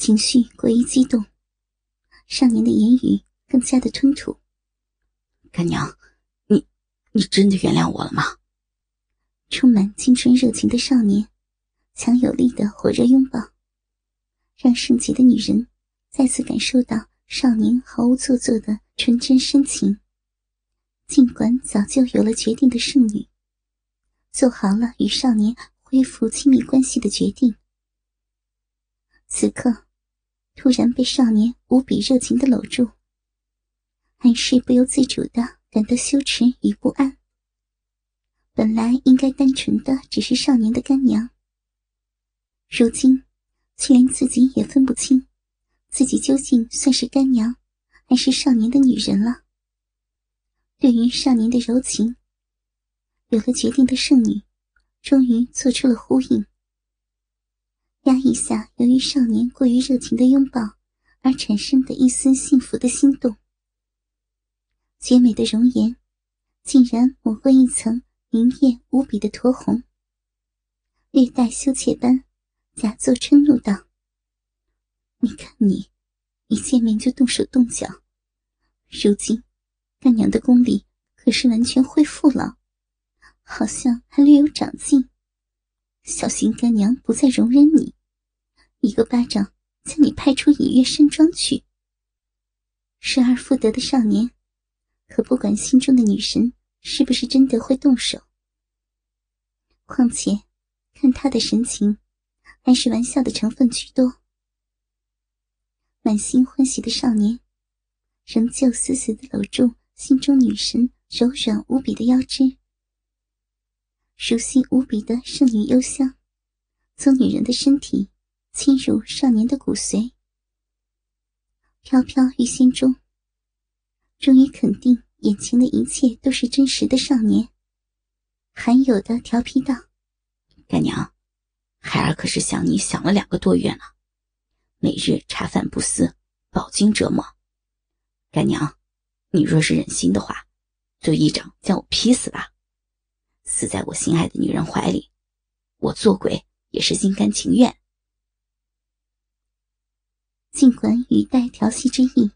情绪过于激动，少年的言语更加的吞吐。干娘，你你真的原谅我了吗？充满青春热情的少年，强有力的火热拥抱，让圣洁的女人再次感受到少年毫无做作的纯真深情。尽管早就有了决定的圣女，做好了与少年恢复亲密关系的决定。此刻，突然被少年无比热情的搂住，还是不由自主的感到羞耻与不安。本来应该单纯的只是少年的干娘，如今却连自己也分不清，自己究竟算是干娘，还是少年的女人了。对于少年的柔情，有了决定的圣女，终于做出了呼应。压抑下，由于少年过于热情的拥抱而产生的一丝幸福的心动，绝美的容颜竟然抹过一层明艳无比的酡红，略带羞怯般假作嗔怒道：“你看你，一见面就动手动脚，如今干娘的功力可是完全恢复了，好像还略有长进。”小心干娘不再容忍你，一个巴掌将你拍出隐月山庄去。失而复得的少年，可不管心中的女神是不是真的会动手。况且，看他的神情，还是玩笑的成分居多。满心欢喜的少年，仍旧死死的搂住心中女神柔软无比的腰肢。熟悉无比的圣女幽香，从女人的身体侵入少年的骨髓，飘飘于心中，终于肯定眼前的一切都是真实的少年，罕有的调皮道：“干娘，孩儿可是想你想了两个多月了，每日茶饭不思，饱经折磨。干娘，你若是忍心的话，就一掌将我劈死吧。”死在我心爱的女人怀里，我做鬼也是心甘情愿。尽管语带调戏之意，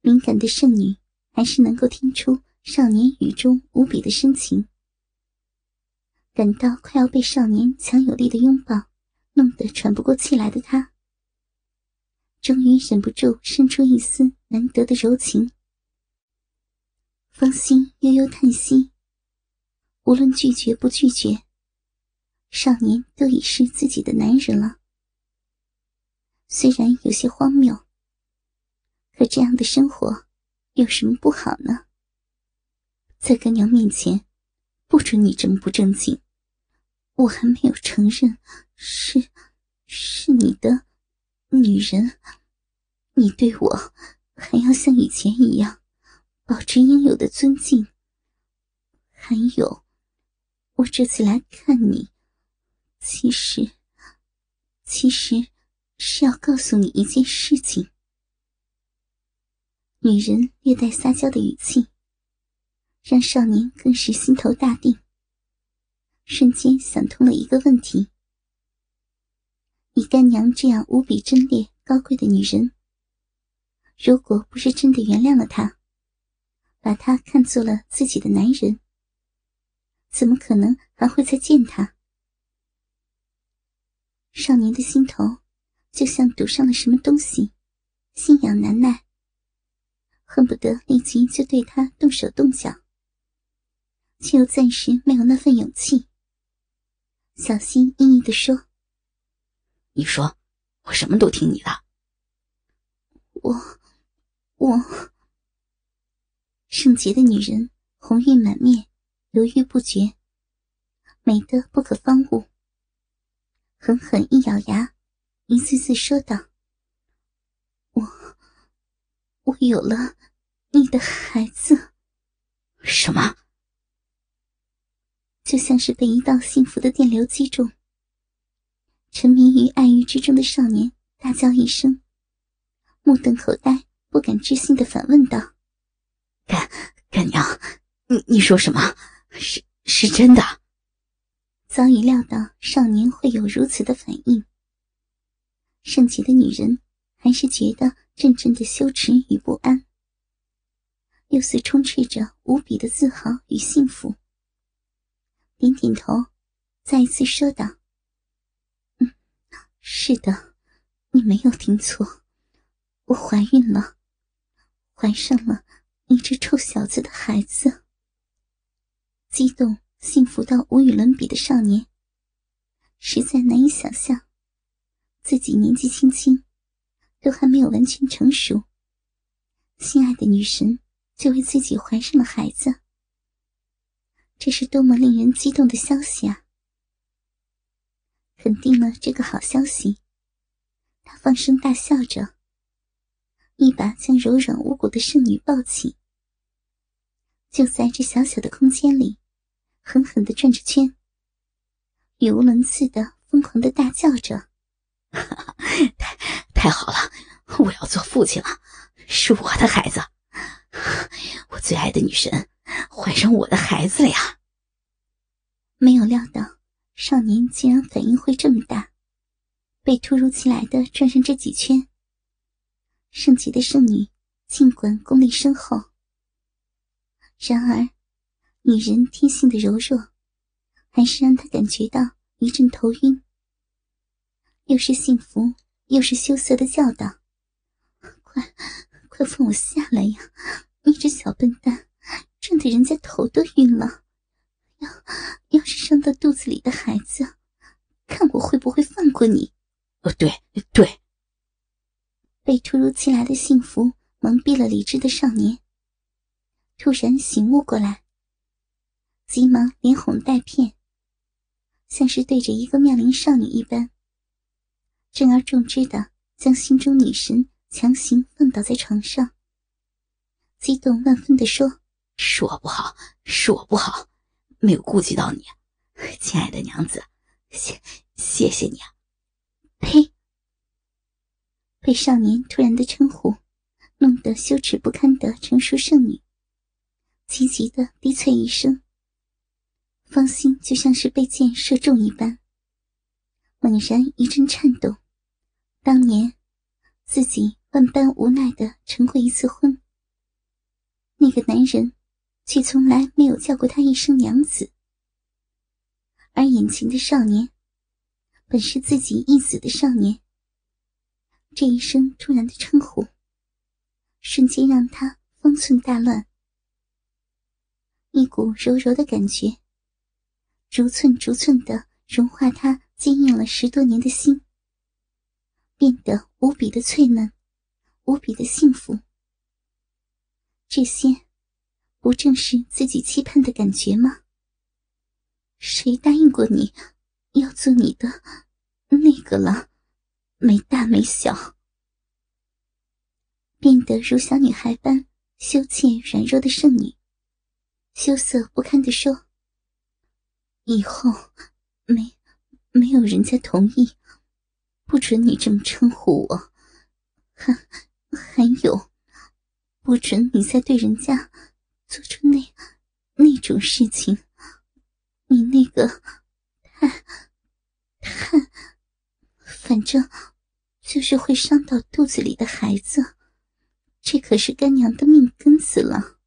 敏感的圣女还是能够听出少年语中无比的深情。感到快要被少年强有力的拥抱弄得喘不过气来的她，终于忍不住生出一丝难得的柔情，芳心悠悠叹息。无论拒绝不拒绝，少年都已是自己的男人了。虽然有些荒谬，可这样的生活有什么不好呢？在干娘面前，不准你这么不正经。我还没有承认是是你的女人，你对我还要像以前一样保持应有的尊敬。还有。我这次来看你，其实，其实是要告诉你一件事情。女人略带撒娇的语气，让少年更是心头大定，瞬间想通了一个问题：你干娘这样无比贞烈高贵的女人，如果不是真的原谅了他，把他看作了自己的男人。怎么可能还会再见他？少年的心头就像堵上了什么东西，心痒难耐，恨不得立即就对他动手动脚，却又暂时没有那份勇气。小心翼翼的说：“你说，我什么都听你的。”我，我，圣洁的女人，红晕满面。犹豫不决，美得不可方物。狠狠一咬牙，一次次说道：“我，我有了你的孩子。”什么？就像是被一道幸福的电流击中。沉迷于爱欲之中的少年大叫一声，目瞪口呆，不敢置信的反问道：“干干娘，你你说什么？”是是真的。早已料到少年会有如此的反应，圣洁的女人还是觉得阵阵的羞耻与不安，又似充斥着无比的自豪与幸福。点点头，再一次说道：“嗯，是的，你没有听错，我怀孕了，怀上了你这臭小子的孩子。”激动、幸福到无与伦比的少年，实在难以想象，自己年纪轻轻，都还没有完全成熟，心爱的女神就为自己怀上了孩子。这是多么令人激动的消息啊！肯定了这个好消息，他放声大笑着，一把将柔软无骨的圣女抱起，就在这小小的空间里，狠狠的转着圈，语无伦次的疯狂的大叫着：“太 太好了！我要做父亲了，是我的孩子，我最爱的女神。”怀上我的孩子了呀！没有料到少年竟然反应会这么大，被突如其来的转上这几圈。圣洁的圣女尽管功力深厚，然而女人天性的柔弱，还是让她感觉到一阵头晕，又是幸福又是羞涩的叫道：“快，快放我下来呀！你这小笨蛋！”震得人家头都晕了，要要是伤到肚子里的孩子，看我会不会放过你？哦，对对。被突如其来的幸福蒙蔽了理智的少年，突然醒悟过来，急忙连哄带骗，像是对着一个妙龄少女一般，正而重之的将心中女神强行放倒在床上，激动万分的说。是我不好，是我不好，没有顾及到你，亲爱的娘子，谢谢谢你啊！呸！被少年突然的称呼弄得羞耻不堪的成熟圣女，急急的低啐一声，芳心就像是被箭射中一般，猛然一阵颤动。当年自己万般无奈的成过一次婚，那个男人。却从来没有叫过她一声娘子，而眼前的少年，本是自己义子的少年。这一声突然的称呼，瞬间让他方寸大乱，一股柔柔的感觉，逐寸逐寸的融化他坚硬了十多年的心，变得无比的脆嫩，无比的幸福。这些。不正是自己期盼的感觉吗？谁答应过你要做你的那个了？没大没小，变得如小女孩般羞怯软弱的圣女，羞涩不堪地说：“以后没没有人家同意，不准你这么称呼我。还 还有，不准你再对人家。”做出那那种事情，你那个 太太，反正就是会伤到肚子里的孩子，这可是干娘的命根子了。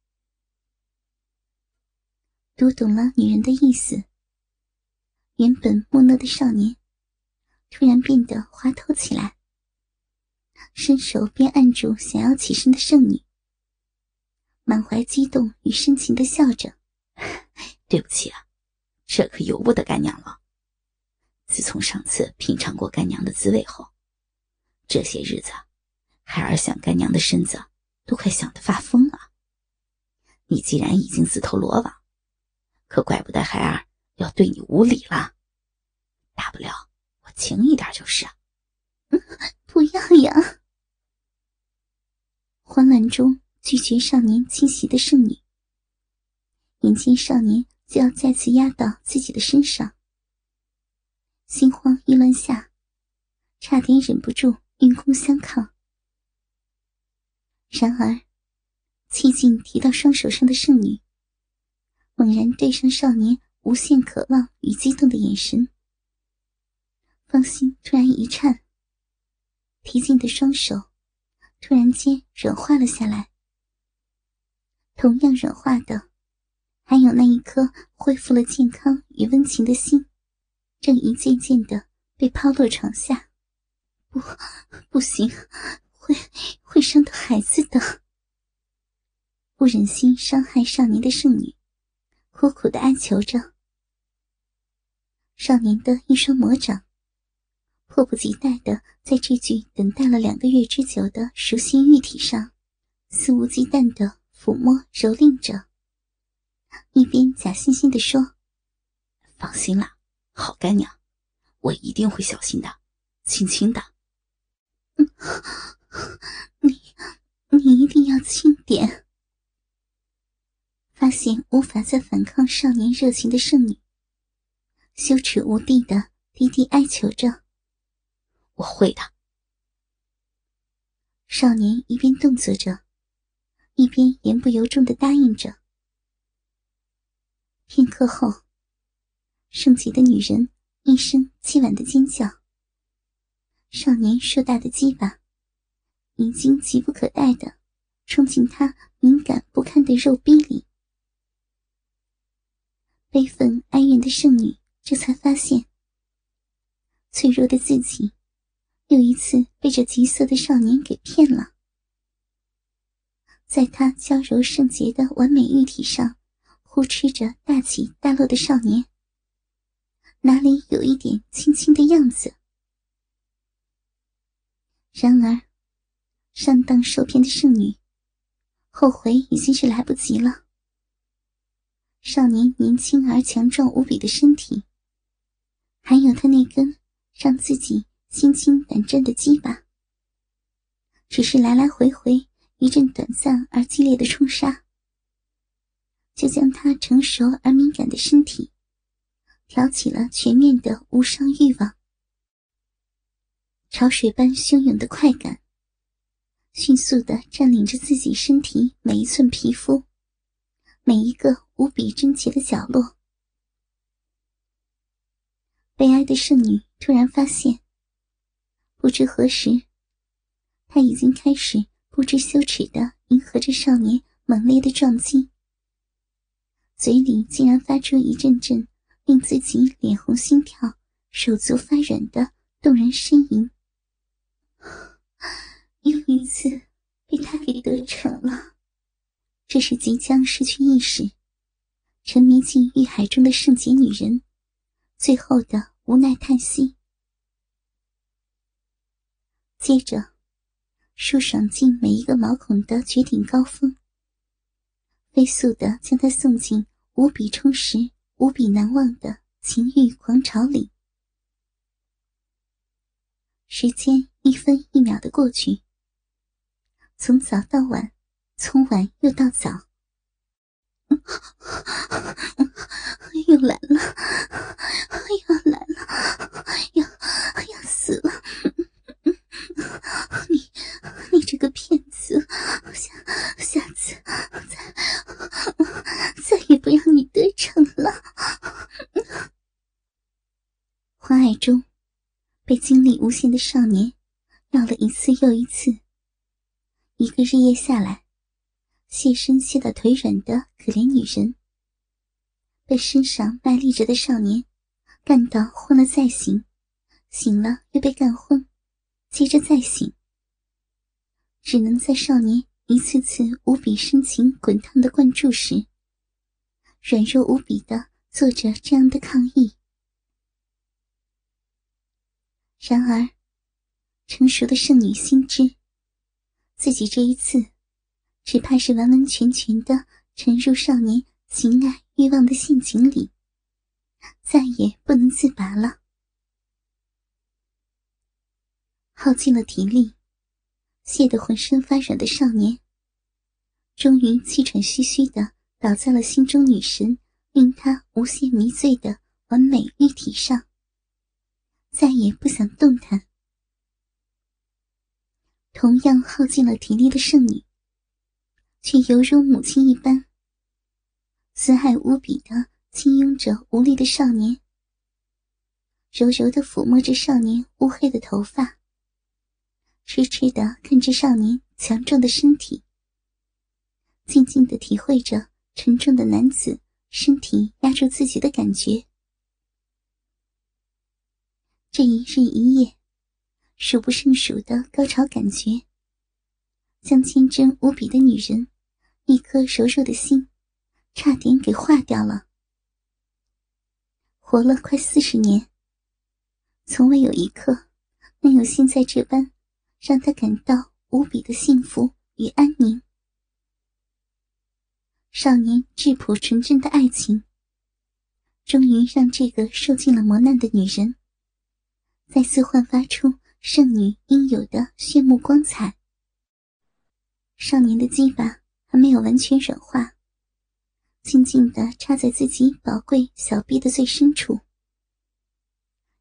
读懂了女人的意思，原本木讷的少年突然变得滑头起来，伸手便按住想要起身的圣女。满怀激动与深情的笑着，对不起啊，这可由不得干娘了。自从上次品尝过干娘的滋味后，这些日子，孩儿想干娘的身子都快想得发疯了。你既然已经自投罗网，可怪不得孩儿要对你无礼了。大不了我轻一点就是。不要呀！慌乱中。拒绝少年侵袭的圣女，眼见少年就要再次压到自己的身上，心慌意乱下，差点忍不住运功相抗。然而，气劲提到双手上的圣女，猛然对上少年无限渴望与激动的眼神，芳心突然一颤，提劲的双手突然间软化了下来。同样软化的，还有那一颗恢复了健康与温情的心，正一件件的被抛落床下。不，不行，会会伤到孩子的。不忍心伤害少年的圣女，苦苦的哀求着。少年的一双魔掌，迫不及待的在这具等待了两个月之久的熟悉玉体上，肆无忌惮的抚摸蹂躏着，一边假惺惺的说：“放心啦，好干娘，我一定会小心的，轻轻的。”你，你一定要轻点。发现无法再反抗少年热情的圣女，羞耻无地的低低哀求着：“我会的。”少年一边动作着，一边言不由衷的答应着。片刻后，圣洁的女人一声凄婉的尖叫。少年硕大的鸡巴已经急不可待的冲进他敏感不堪的肉壁里。悲愤哀怨的圣女这才发现，脆弱的自己又一次被这急色的少年给骗了。在他娇柔圣洁的完美玉体上呼吃着大起大落的少年，哪里有一点轻轻的样子？然而，上当受骗的圣女后悔已经是来不及了。少年年轻而强壮无比的身体，还有他那根让自己心惊胆战的鸡巴，只是来来回回一阵短暂而激烈的冲杀，就将他成熟而敏感的身体挑起了全面的无上欲望。潮水般汹涌的快感，迅速的占领着自己身体每一寸皮肤，每一个无比贞洁的角落。悲哀的圣女突然发现，不知何时，她已经开始不知羞耻的迎合着少年猛烈的撞击，嘴里竟然发出一阵阵令自己脸红心跳、手足发软的动人呻吟。又一次被他给得逞了，这是即将失去意识、沉迷进欲海中的圣洁女人最后的无奈叹息。接着，舒爽进每一个毛孔的绝顶高峰，飞速的将他送进无比充实、无比难忘的情欲狂潮里。时间一分一秒的过去，从早到晚，从晚又到早，又来了，又来了，要要死了！你 你这个骗子，下下次再 再也不让你得逞了！花爱中。被精力无限的少年绕了一次又一次，一个日夜下来，谢身谢到腿软的可怜女人，被身上卖力着的少年干到昏了再醒，醒了又被干昏，接着再醒，只能在少年一次次无比深情滚烫的灌注时，软弱无比的做着这样的抗议。然而，成熟的圣女心知，自己这一次，只怕是完完全全的沉入少年情爱欲望的陷阱里，再也不能自拔了。耗尽了体力，泄得浑身发软的少年，终于气喘吁吁的倒在了心中女神令他无限迷醉的完美玉体上。再也不想动弹。同样耗尽了体力的圣女，却犹如母亲一般，慈爱无比的轻拥着无力的少年，柔柔的抚摸着少年乌黑的头发，痴痴的看着少年强壮的身体，静静的体会着沉重的男子身体压住自己的感觉。这一日一夜，数不胜数的高潮感觉，将天真无比的女人一颗柔弱的心，差点给化掉了。活了快四十年，从未有一刻能有现在这般让他感到无比的幸福与安宁。少年质朴纯真的爱情，终于让这个受尽了磨难的女人。再次焕发出圣女应有的炫目光彩。少年的鸡巴还没有完全软化，静静的插在自己宝贵小臂的最深处，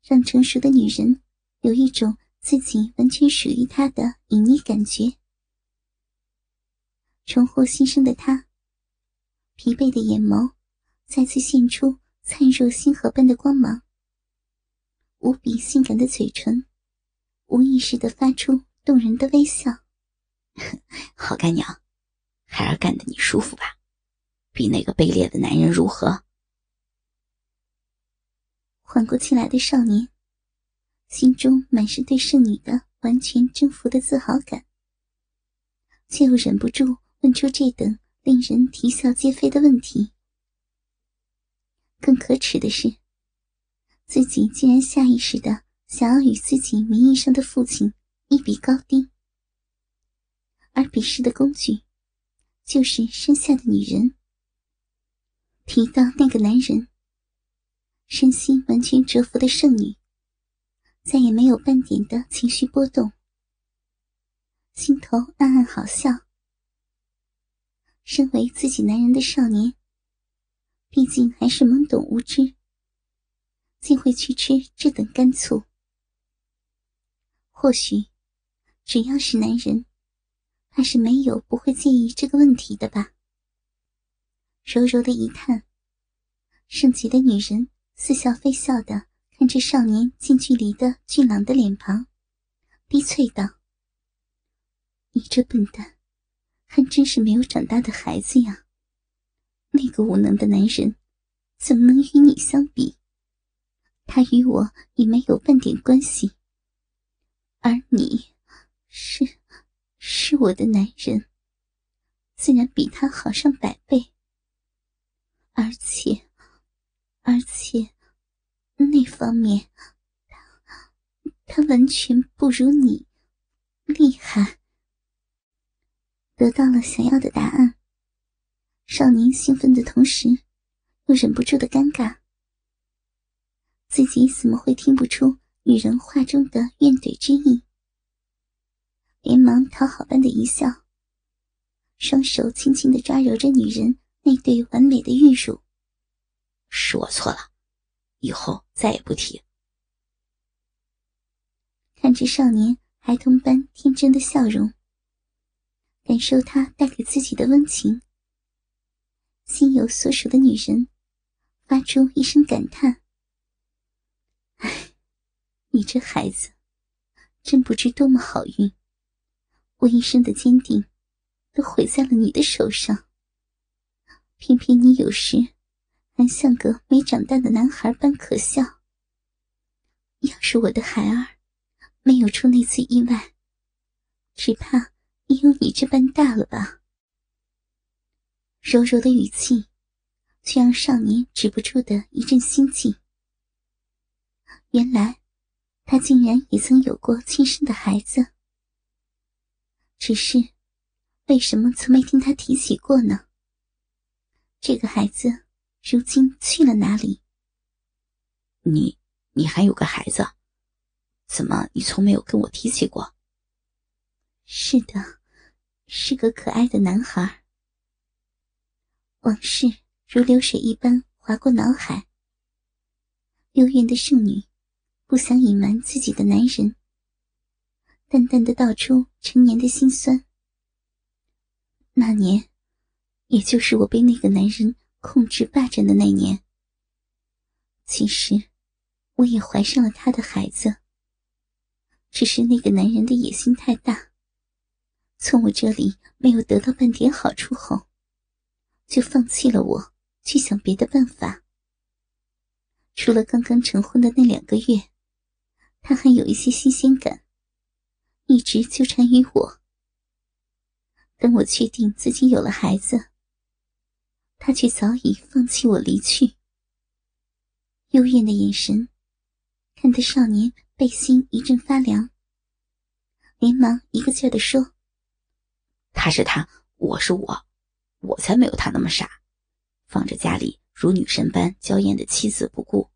让成熟的女人有一种自己完全属于他的隐匿感觉。重获新生的他，疲惫的眼眸再次现出灿若星河般的光芒。无比性感的嘴唇，无意识的发出动人的微笑。好干娘，孩儿干的你舒服吧？比那个卑劣的男人如何？缓过气来的少年，心中满是对圣女的完全征服的自豪感，却又忍不住问出这等令人啼笑皆非的问题。更可耻的是。自己竟然下意识的想要与自己名义上的父亲一比高低，而比试的工具就是身下的女人。提到那个男人，身心完全折服的圣女再也没有半点的情绪波动，心头暗暗好笑。身为自己男人的少年，毕竟还是懵懂无知。竟会去吃这等干醋？或许，只要是男人，怕是没有不会介意这个问题的吧。柔柔的一叹，圣洁的女人似笑非笑的看着少年近距离的俊朗的脸庞，低脆道：“你这笨蛋，还真是没有长大的孩子呀！那个无能的男人，怎么能与你相比？”他与我也没有半点关系，而你，是，是我的男人，自然比他好上百倍。而且，而且，那方面，他，他完全不如你厉害。得到了想要的答案，少年兴奋的同时，又忍不住的尴尬。自己怎么会听不出女人话中的怨怼之意？连忙讨好般的一笑，双手轻轻的抓揉着女人那对完美的玉乳。是我错了，以后再也不提。看着少年孩童般天真的笑容，感受他带给自己的温情，心有所属的女人发出一声感叹。你这孩子，真不知多么好运！我一生的坚定，都毁在了你的手上。偏偏你有时，像个没长大的男孩般可笑。要是我的孩儿，没有出那次意外，只怕也有你这般大了吧？柔柔的语气，却让少年止不住的一阵心悸。原来。他竟然也曾有过亲生的孩子，只是为什么从没听他提起过呢？这个孩子如今去了哪里？你，你还有个孩子？怎么你从没有跟我提起过？是的，是个可爱的男孩。往事如流水一般划过脑海，幽怨的圣女。不想隐瞒自己的男人，淡淡的道出成年的心酸。那年，也就是我被那个男人控制霸占的那年。其实，我也怀上了他的孩子。只是那个男人的野心太大，从我这里没有得到半点好处后，就放弃了我，去想别的办法。除了刚刚成婚的那两个月，他还有一些新鲜感，一直纠缠于我。等我确定自己有了孩子，他却早已放弃我离去。幽怨的眼神，看得少年背心一阵发凉，连忙一个劲儿的说：“他是他，我是我，我才没有他那么傻，放着家里如女神般娇艳的妻子不顾，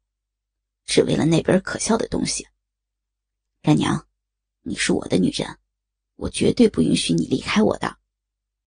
只为了那本可笑的东西。干娘，你是我的女人，我绝对不允许你离开我的。”